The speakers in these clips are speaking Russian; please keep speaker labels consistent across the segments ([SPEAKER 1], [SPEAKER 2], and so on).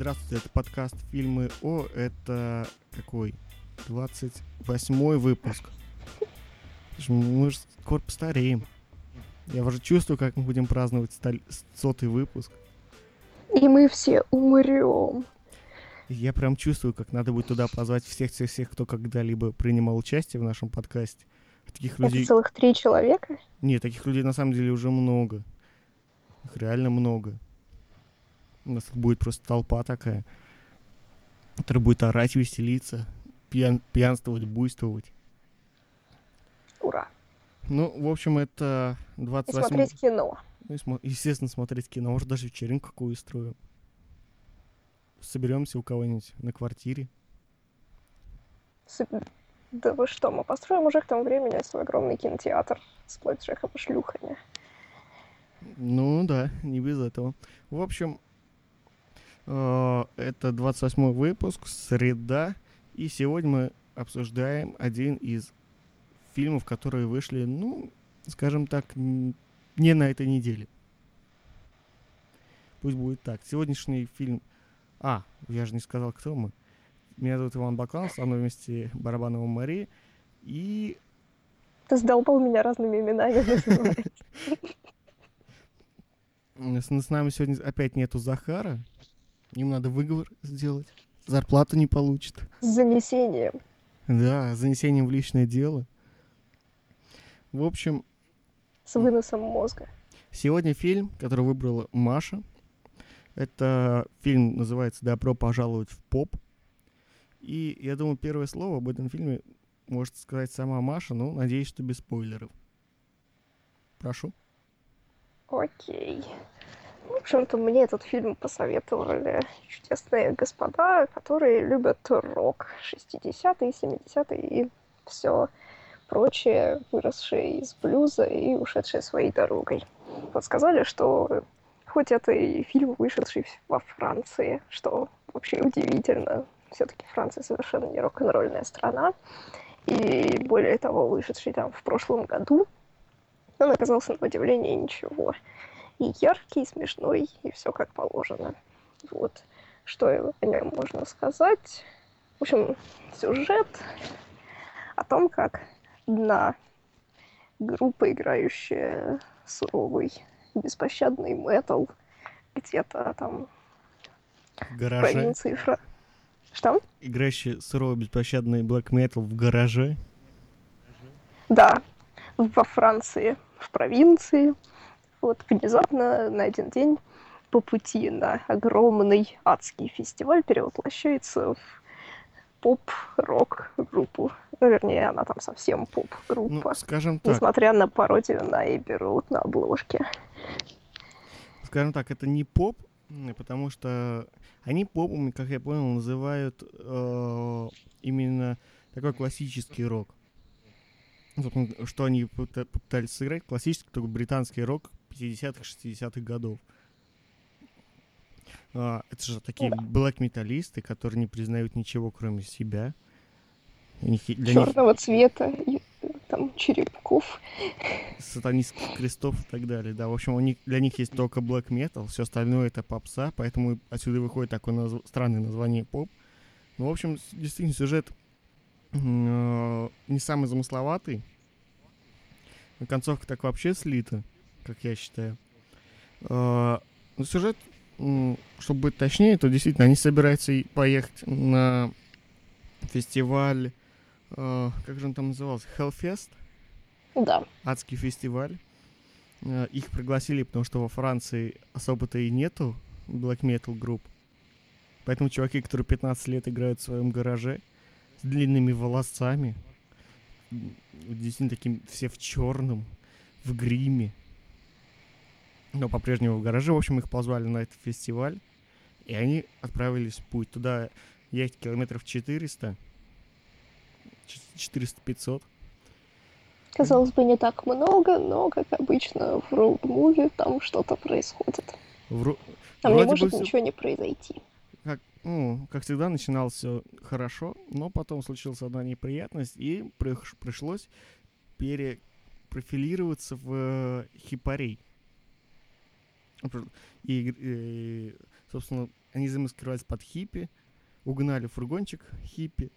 [SPEAKER 1] Здравствуйте, это подкаст «Фильмы О». Это какой? 28 выпуск. Мы же скоро постареем. Я уже чувствую, как мы будем праздновать сотый выпуск.
[SPEAKER 2] И мы все умрем.
[SPEAKER 1] Я прям чувствую, как надо будет туда позвать всех-всех-всех, кто когда-либо принимал участие в нашем подкасте.
[SPEAKER 2] Таких людей... Это целых три человека?
[SPEAKER 1] Нет, таких людей на самом деле уже много. Их реально много. У нас будет просто толпа такая, которая будет орать, веселиться, пьян, пьянствовать, буйствовать.
[SPEAKER 2] Ура.
[SPEAKER 1] Ну, в общем, это 28...
[SPEAKER 2] И смотреть кино.
[SPEAKER 1] Ну, и смо... естественно, смотреть кино. Может, даже вечеринку какую устроим. Соберемся у кого-нибудь на квартире.
[SPEAKER 2] Супер. Да вы что, мы построим уже к тому времени свой огромный кинотеатр с блэкджеком и шлюхами.
[SPEAKER 1] Ну да, не без этого. В общем, это 28 выпуск, среда, и сегодня мы обсуждаем один из фильмов, которые вышли, ну, скажем так, не на этой неделе. Пусть будет так. Сегодняшний фильм... А, я же не сказал, кто мы. Меня зовут Иван Баклан, со мной вместе Барабанова Мария. И...
[SPEAKER 2] Ты сдолбал меня разными именами
[SPEAKER 1] С нами сегодня опять нету Захара. Им надо выговор сделать. Зарплату не получит.
[SPEAKER 2] С занесением.
[SPEAKER 1] Да, с занесением в личное дело. В общем...
[SPEAKER 2] С выносом мозга.
[SPEAKER 1] Сегодня фильм, который выбрала Маша. Это фильм называется «Добро пожаловать в поп». И я думаю, первое слово об этом фильме может сказать сама Маша, но надеюсь, что без спойлеров. Прошу.
[SPEAKER 2] Окей. В общем-то, мне этот фильм посоветовали чудесные господа, которые любят рок 60-е, 70-е и все прочее, выросшие из блюза и ушедшие своей дорогой. Вот сказали, что хоть это и фильм, вышедший во Франции, что вообще удивительно, все-таки Франция совершенно не рок-н-ролльная страна. И более того, вышедший там в прошлом году, он оказался на удивление ничего. И яркий, и смешной, и все как положено. Вот. Что о нем можно сказать? В общем, сюжет о том, как одна группа, играющая суровый, беспощадный метал, где-то там
[SPEAKER 1] в провинции Фра...
[SPEAKER 2] Что?
[SPEAKER 1] Играющий суровый беспощадный black metal в гараже.
[SPEAKER 2] Да, во Франции, в провинции. Вот внезапно на один день по пути на огромный адский фестиваль перевоплощается в поп-рок группу. Ну, вернее, она там совсем поп-группа.
[SPEAKER 1] Ну, скажем так.
[SPEAKER 2] Несмотря на пародию на Эбби Роуд на обложке.
[SPEAKER 1] Скажем так, это не поп, потому что они попами, как я понял, называют э, именно такой классический рок. Что они пытались сыграть? Классический такой британский рок 50-х, 60-х годов. А, это же такие блэк-металлисты, которые не признают ничего, кроме себя.
[SPEAKER 2] Них, Черного них... цвета, и, там, черепков.
[SPEAKER 1] Сатанистских крестов и так далее, да. В общем, у них, для них есть только black metal, все остальное это попса, поэтому отсюда выходит такое назв... странное название поп. Ну, в общем, действительно, сюжет э, не самый замысловатый. Концовка так вообще слита, как я считаю. Э, но сюжет чтобы быть точнее, то действительно они собираются поехать на фестиваль, э, как же он там назывался, Hellfest?
[SPEAKER 2] Да.
[SPEAKER 1] Адский фестиваль. Э, их пригласили, потому что во Франции особо-то и нету black metal групп. Поэтому чуваки, которые 15 лет играют в своем гараже, с длинными волосами, действительно таким все в черном, в гриме, но по-прежнему в гараже. В общем, их позвали на этот фестиваль, и они отправились в путь. Туда ехать километров 400, 400-500.
[SPEAKER 2] Казалось бы, не так много, но, как обычно, в роуд-муви там что-то происходит.
[SPEAKER 1] В...
[SPEAKER 2] Там Вроде не может все... ничего не произойти.
[SPEAKER 1] Как, ну, как всегда, начиналось все хорошо, но потом случилась одна неприятность, и пришлось перепрофилироваться в э, хипарей. И, и, собственно, они замаскировались под хиппи, угнали фургончик хиппи.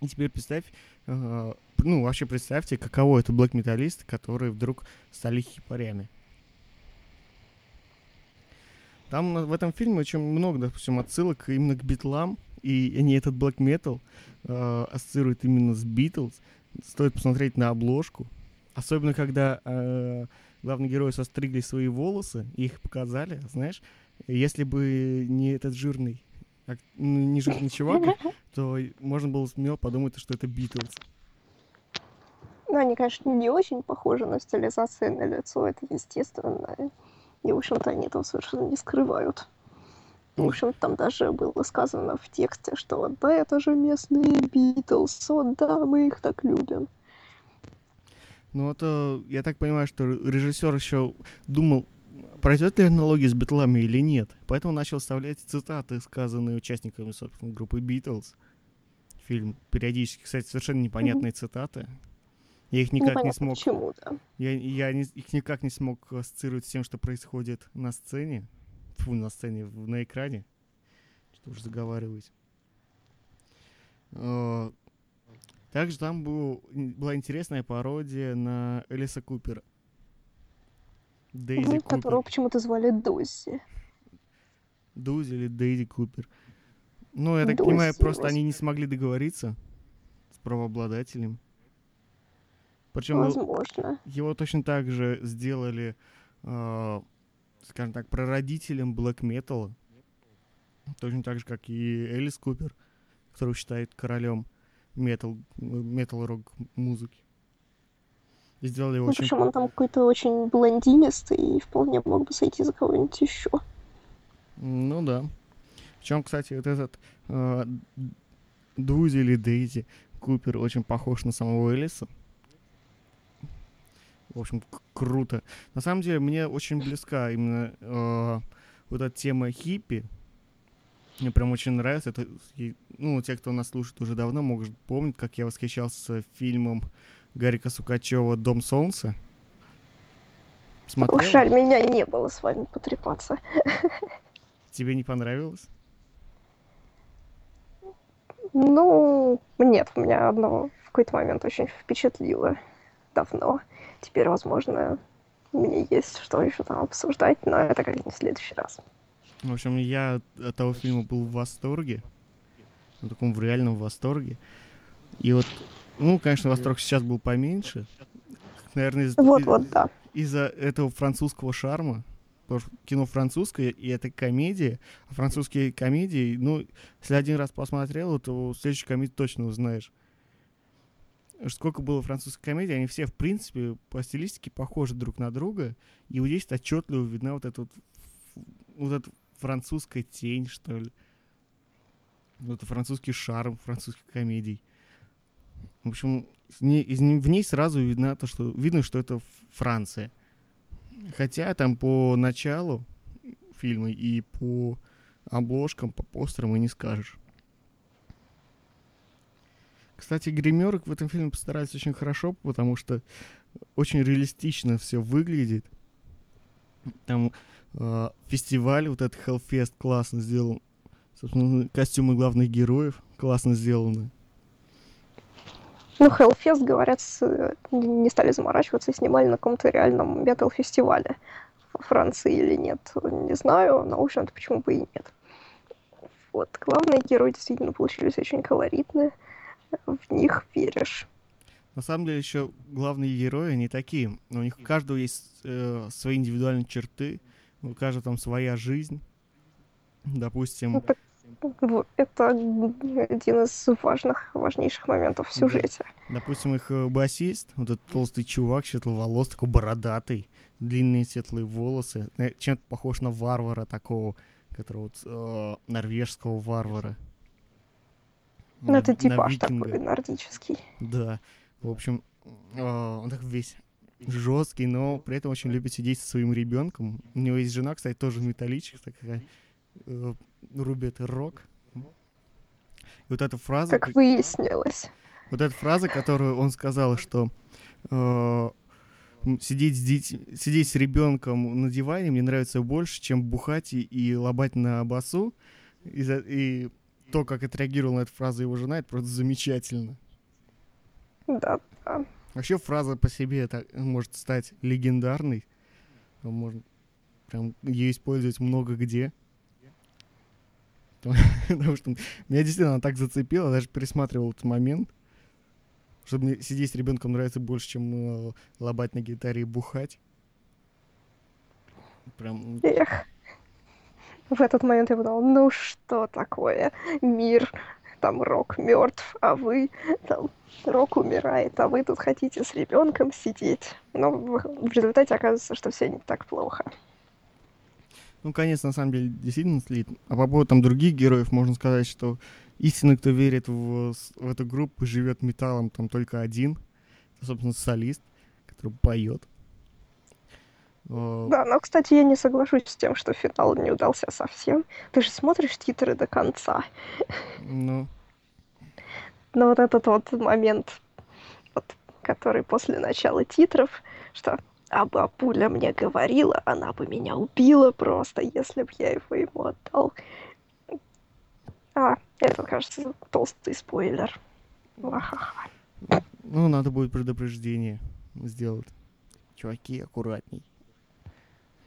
[SPEAKER 1] И теперь представь, э, ну, вообще представьте, каково это блэк-металлист, которые вдруг стали хипарями. Там в этом фильме очень много, допустим, отсылок именно к битлам, и они этот black metal э, ассоциируют именно с Битлз. Стоит посмотреть на обложку. Особенно, когда э, главный герой состригли свои волосы, и их показали, знаешь, если бы не этот жирный, ну, не жирный чувак, то можно было смело подумать, что это Битлз.
[SPEAKER 2] Ну, они, конечно, не очень похожи, но стилизация на лицо, это естественно. И, в общем-то, они этого совершенно не скрывают. В общем, там даже было сказано в тексте, что да, это же местные Битлз, о, да, мы их так любим.
[SPEAKER 1] Ну, это, я так понимаю, что режиссер еще думал, пройдет ли аналогия с Битлами или нет. Поэтому начал вставлять цитаты, сказанные участниками, собственно, группы Битлз. Фильм периодически, кстати, совершенно непонятные mm-hmm. цитаты. Я их никак Непонятно не смог...
[SPEAKER 2] Почему, да.
[SPEAKER 1] Я, я не, их никак не смог ассоциировать с тем, что происходит на сцене. Фу, на сцене, на экране. Что уж заговариваюсь. Также там был, была интересная пародия на Элиса Купера.
[SPEAKER 2] Дейзи Купер. Которого почему-то звали Дози.
[SPEAKER 1] Дози или Дейзи Купер. Ну, я так Дози, понимаю, просто они не смогли договориться с правообладателем. Причем
[SPEAKER 2] Возможно.
[SPEAKER 1] его точно так же сделали, э, скажем так, прародителем блэк металла. Точно так же, как и Элис Купер, которого считают королем метал, метал-рок музыки.
[SPEAKER 2] И сделали его ну, очень... Причем он там какой-то очень блондинистый и вполне мог бы сойти за кого-нибудь еще.
[SPEAKER 1] Ну да. Причем, кстати, вот этот э, Дузи или Дейзи Купер очень похож на самого Элиса. В общем, круто. На самом деле, мне очень близка именно э, вот эта тема хиппи. Мне прям очень нравится. Это, ну, те, кто нас слушает уже давно, могут помнить, как я восхищался фильмом Гарика Сукачева «Дом солнца».
[SPEAKER 2] Смотрел? Жаль, меня не было с вами потрепаться.
[SPEAKER 1] Тебе не понравилось?
[SPEAKER 2] Ну, нет, меня одно в какой-то момент очень впечатлило давно. Теперь, возможно, мне есть что еще там обсуждать, но это как-нибудь в следующий раз.
[SPEAKER 1] В общем, я от того фильма был в восторге. В таком в реальном восторге. И вот, ну, конечно, восторг сейчас был поменьше. Наверное, из-
[SPEAKER 2] вот, вот, да.
[SPEAKER 1] из-за этого французского шарма. Потому что кино французское, и это комедия. А французские комедии, ну, если один раз посмотрел, то следующую комедию точно узнаешь сколько было французской комедии, они все, в принципе, по стилистике похожи друг на друга, и вот здесь отчетливо видна вот эта вот, вот эта французская тень, что ли. Вот это французский шарм французских комедий. В общем, не, из, в ней сразу видно то, что видно, что это Франция. Хотя там по началу фильма и по обложкам, по постерам и не скажешь. Кстати, гримерок в этом фильме постарались очень хорошо, потому что очень реалистично все выглядит. Там фестиваль, вот этот Hellfest классно сделан. Собственно, костюмы главных героев классно сделаны.
[SPEAKER 2] Ну, Hellfest, говорят, с, не стали заморачиваться и снимали на каком-то реальном метал-фестивале во Франции или нет, не знаю, но, в общем-то, почему бы и нет. Вот, главные герои действительно получились очень колоритные в них веришь.
[SPEAKER 1] На самом деле еще главные герои, они такие. У них у каждого есть э, свои индивидуальные черты, у каждого там своя жизнь. Допустим... Это,
[SPEAKER 2] это один из важных, важнейших моментов в сюжете.
[SPEAKER 1] Да. Допустим, их э, басист, вот этот толстый чувак, светловолос, такой бородатый, длинные светлые волосы, э, чем-то похож на варвара такого, которого вот, э, норвежского варвара.
[SPEAKER 2] Ну, это типаж такой нордический.
[SPEAKER 1] Да. В общем, а, он так весь жесткий, но при этом очень любит сидеть со своим ребенком. У него есть жена, кстати, тоже металлическая, такая э, рубит рок. И вот эта фраза...
[SPEAKER 2] Как выяснилось.
[SPEAKER 1] Вот эта фраза, которую он сказал, что э, сидеть с, деть- сидеть с ребенком на диване мне нравится больше, чем бухать и, и лобать на басу. И, за- и то, как отреагировала на эту фразу его жена, это просто замечательно.
[SPEAKER 2] Да, да.
[SPEAKER 1] Вообще фраза по себе это может стать легендарной. Можно прям ее использовать много где. Потому что меня действительно она так зацепила, даже пересматривал этот момент. Чтобы мне сидеть с ребенком нравится больше, чем э, лобать на гитаре и бухать. Прям
[SPEAKER 2] Эх. В этот момент я подумала, ну что такое? Мир, там рок мертв, а вы там рок умирает, а вы тут хотите с ребенком сидеть. Но в, результате оказывается, что все не так плохо.
[SPEAKER 1] Ну, конец, на самом деле, действительно слит. А по поводу там других героев, можно сказать, что истинно, кто верит в, в эту группу, живет металлом там только один. Это, собственно, солист, который поет. Э,
[SPEAKER 2] Да, но, кстати, я не соглашусь с тем, что финал не удался совсем. Ты же смотришь титры до конца.
[SPEAKER 1] Ну,
[SPEAKER 2] Но вот этот вот момент, вот, который после начала титров, что а бабуля мне говорила, она бы меня убила просто, если бы я его ему отдал. А, это, кажется, толстый спойлер. Ха-ха-ха.
[SPEAKER 1] ну, надо будет предупреждение сделать. Чуваки, аккуратней.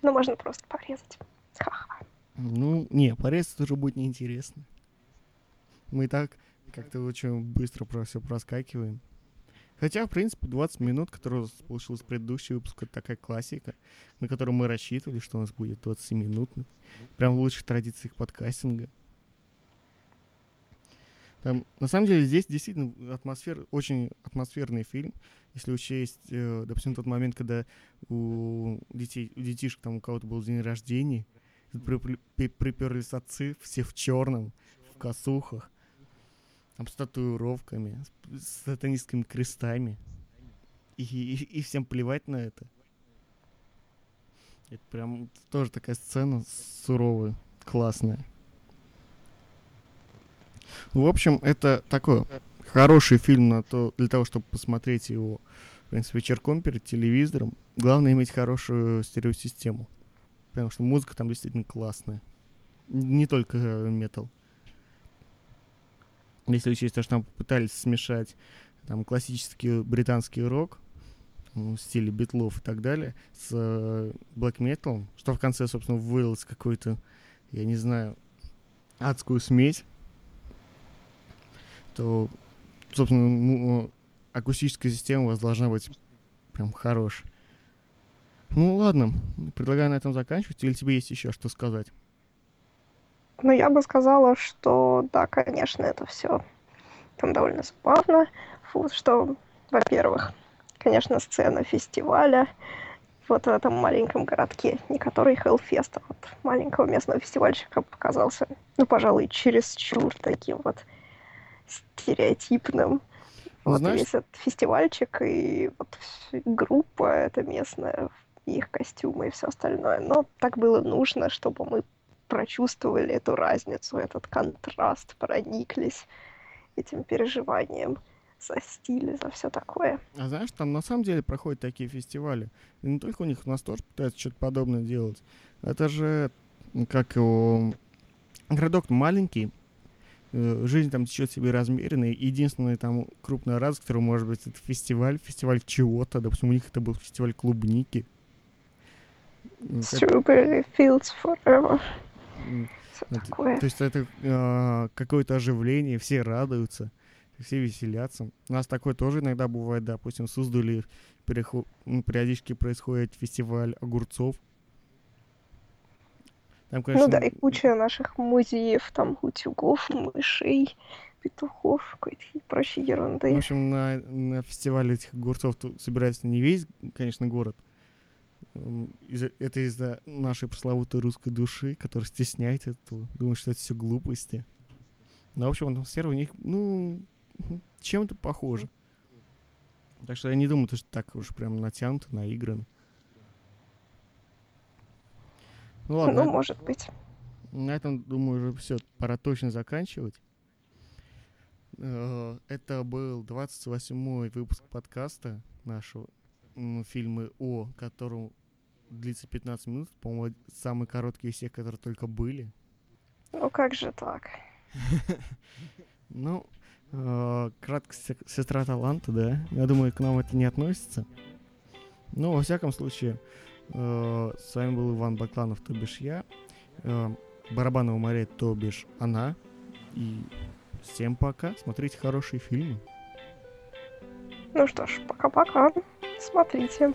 [SPEAKER 2] Ну, можно просто порезать. Ха-ха.
[SPEAKER 1] Ну, не, порезать уже будет неинтересно. Мы и так как-то очень быстро про все проскакиваем. Хотя, в принципе, 20 минут, которые у нас получилось предыдущий выпуск, это такая классика, на которую мы рассчитывали, что у нас будет 20 минутный. Прям в лучших традициях подкастинга. Там, на самом деле, здесь действительно атмосфер, очень атмосферный фильм. Если учесть, э, допустим, тот момент, когда у детей, у детишек там у кого-то был день рождения, приперлись отцы, все в черном, в косухах, там с татуировками, с, сатанистскими крестами. И, и- и всем плевать на это. Это прям тоже такая сцена суровая, классная. В общем, это такой хороший фильм на то, для того, чтобы посмотреть его, в принципе, вечерком перед телевизором. Главное иметь хорошую стереосистему. Потому что музыка там действительно классная. Не только э, метал. Если учесть то, что там пытались смешать там классический британский рок ну, в стиле битлов и так далее с black metal, что в конце, собственно, вылилось в какую-то, я не знаю, адскую смесь, то, собственно, ну, акустическая система у вас должна быть прям хорошая. Ну ладно, предлагаю на этом заканчивать. Или тебе есть еще что сказать?
[SPEAKER 2] Ну, я бы сказала, что да, конечно, это все там довольно забавно. Фу, что, во-первых, конечно, сцена фестиваля вот в этом маленьком городке, не который Хеллфест, а вот маленького местного фестивальчика показался, ну, пожалуй, чересчур таким вот стереотипным.
[SPEAKER 1] Ну,
[SPEAKER 2] Вот
[SPEAKER 1] знаешь-
[SPEAKER 2] весь этот фестивальчик и вот группа эта местная, их костюмы и все остальное. Но так было нужно, чтобы мы прочувствовали эту разницу, этот контраст, прониклись этим переживанием за стиль, за все такое.
[SPEAKER 1] А знаешь, там на самом деле проходят такие фестивали. И не только у них, у нас тоже пытаются что-то подобное делать. Это же, как его, городок маленький, жизнь там течет себе размеренной. Единственный там крупная радость, которая может быть, это фестиваль, фестиваль чего-то. Допустим, у них это был фестиваль клубники. Как-
[SPEAKER 2] Strawberry Fields Forever. такое.
[SPEAKER 1] То есть это э, какое-то оживление, все радуются, все веселятся. У нас такое тоже иногда бывает, допустим, в Суздале перехо- ну, периодически происходит фестиваль огурцов. Там, конечно,
[SPEAKER 2] Ну да, и куча наших музеев, там утюгов, мышей, петухов, какой-то и прочей
[SPEAKER 1] в
[SPEAKER 2] ерунды.
[SPEAKER 1] общем, на, на фестивале этих огурцов тут собирается не весь, конечно, город. Это из-за нашей пресловутой русской души, которая стесняется этого, думает, что это все глупости. Но, в общем, атмосфера у них, ну, чем-то похожа. Так что я не думаю, то, что так уж прям натянуто, наиграно. Ну ладно,
[SPEAKER 2] Ну, может быть.
[SPEAKER 1] на этом, думаю, уже все, пора точно заканчивать. Э, Это был 28-й выпуск подкаста нашего. фильмы О, котором длится 15 минут, по-моему, самые короткие из всех, которые только были.
[SPEAKER 2] Ну как же так?
[SPEAKER 1] Ну, э, краткость се- сестра таланта, да. Я думаю, к нам это не относится. Ну, во всяком случае, с вами был Иван Бакланов, то бишь я. Э, Барабанова Мария, то бишь она. И всем пока. Смотрите хорошие фильмы.
[SPEAKER 2] Ну что ж, пока-пока. Смотрите.